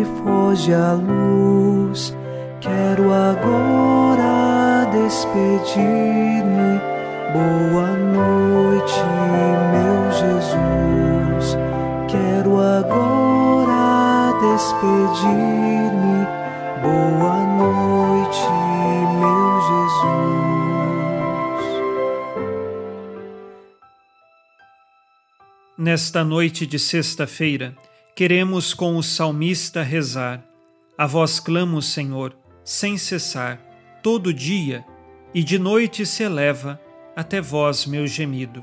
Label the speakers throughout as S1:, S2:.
S1: Noite, foge a luz. Quero agora despedir-me. Boa noite, meu Jesus. Quero agora despedir-me. Boa noite, meu Jesus.
S2: Nesta noite de sexta-feira, queremos com o salmista rezar. A vós clamo, Senhor, sem cessar, todo dia, e de noite se eleva até vós meu gemido.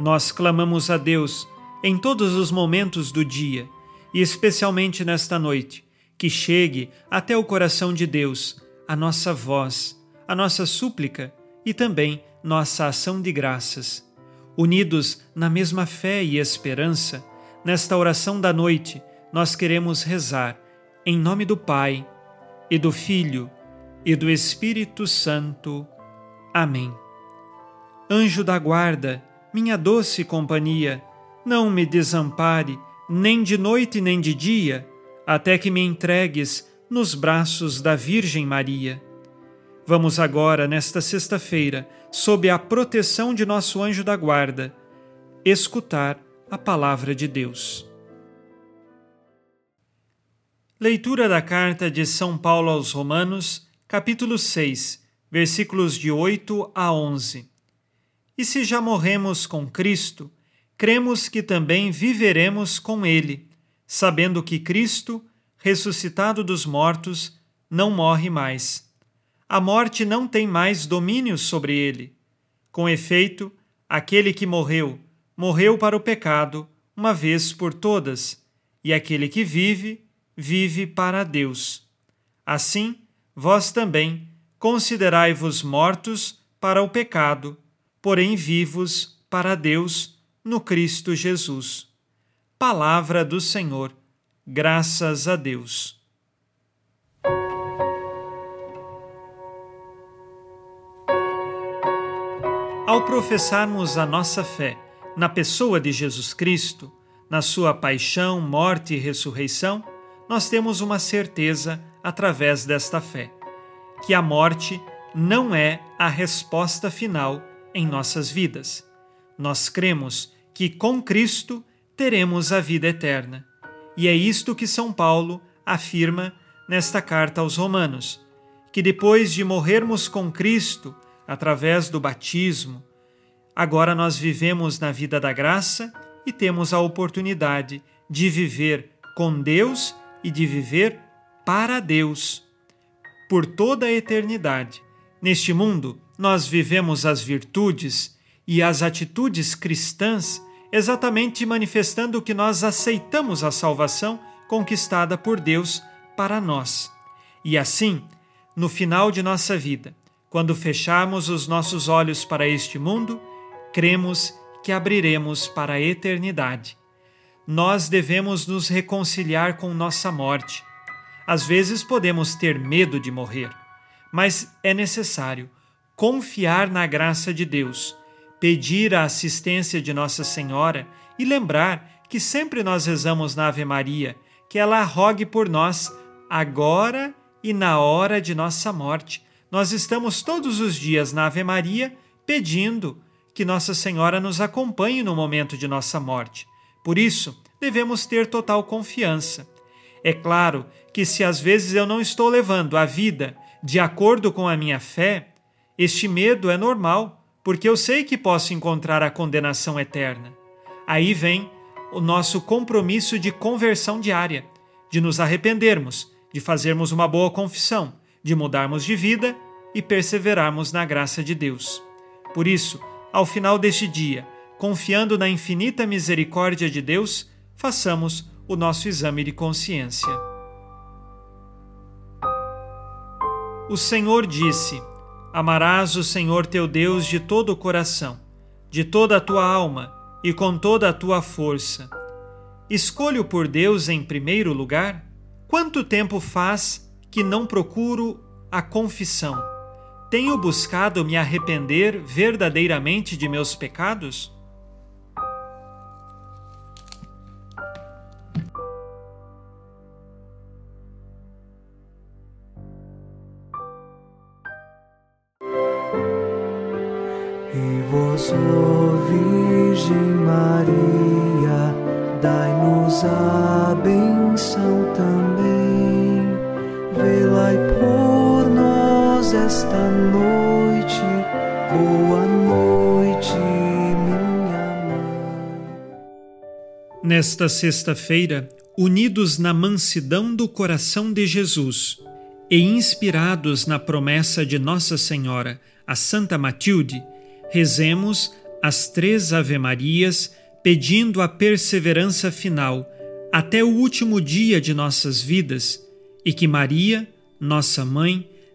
S2: Nós clamamos a Deus em todos os momentos do dia, e especialmente nesta noite, que chegue até o coração de Deus a nossa voz, a nossa súplica e também nossa ação de graças. Unidos na mesma fé e esperança, nesta oração da noite, nós queremos rezar em nome do Pai, e do Filho, e do Espírito Santo. Amém. Anjo da guarda, minha doce companhia, não me desampare, nem de noite nem de dia, até que me entregues nos braços da Virgem Maria. Vamos agora, nesta sexta-feira, sob a proteção de nosso anjo da guarda, escutar a palavra de Deus. Leitura da carta de São Paulo aos Romanos, capítulo 6, versículos de 8 a 11. E se já morremos com Cristo, cremos que também viveremos com Ele, sabendo que Cristo, ressuscitado dos mortos, não morre mais. A morte não tem mais domínio sobre ele. Com efeito, aquele que morreu, morreu para o pecado, uma vez por todas, e aquele que vive, vive para Deus. Assim, vós também considerai-vos mortos para o pecado, porém vivos para Deus no Cristo Jesus. Palavra do Senhor. Graças a Deus. Ao professarmos a nossa fé na pessoa de Jesus Cristo, na sua paixão, morte e ressurreição, nós temos uma certeza através desta fé: que a morte não é a resposta final em nossas vidas. Nós cremos que com Cristo teremos a vida eterna. E é isto que São Paulo afirma nesta carta aos Romanos: que depois de morrermos com Cristo, através do batismo, agora nós vivemos na vida da graça e temos a oportunidade de viver com Deus e de viver para Deus por toda a eternidade. Neste mundo, nós vivemos as virtudes e as atitudes cristãs exatamente manifestando que nós aceitamos a salvação conquistada por Deus para nós. E assim, no final de nossa vida, quando fecharmos os nossos olhos para este mundo, cremos que abriremos para a eternidade nós devemos nos reconciliar com nossa morte. Às vezes podemos ter medo de morrer, mas é necessário confiar na graça de Deus, pedir a assistência de Nossa Senhora e lembrar que sempre nós rezamos na Ave Maria, que ela rogue por nós agora e na hora de nossa morte. Nós estamos todos os dias na Ave Maria pedindo que Nossa Senhora nos acompanhe no momento de nossa morte. Por isso, devemos ter total confiança. É claro que, se às vezes eu não estou levando a vida de acordo com a minha fé, este medo é normal, porque eu sei que posso encontrar a condenação eterna. Aí vem o nosso compromisso de conversão diária, de nos arrependermos, de fazermos uma boa confissão, de mudarmos de vida e perseverarmos na graça de Deus. Por isso, ao final deste dia, confiando na infinita misericórdia de Deus, façamos o nosso exame de consciência. O Senhor disse: Amarás o Senhor teu Deus de todo o coração, de toda a tua alma e com toda a tua força. Escolho por Deus em primeiro lugar? Quanto tempo faz que não procuro a confissão? Tenho buscado me arrepender verdadeiramente de meus pecados?
S1: E vós, Virgem Maria, dai-nos a esta noite, boa noite, minha mãe.
S2: Nesta sexta-feira, unidos na mansidão do coração de Jesus e inspirados na promessa de Nossa Senhora, a Santa Matilde, rezemos as três Ave-Marias pedindo a perseverança final até o último dia de nossas vidas e que Maria, nossa mãe,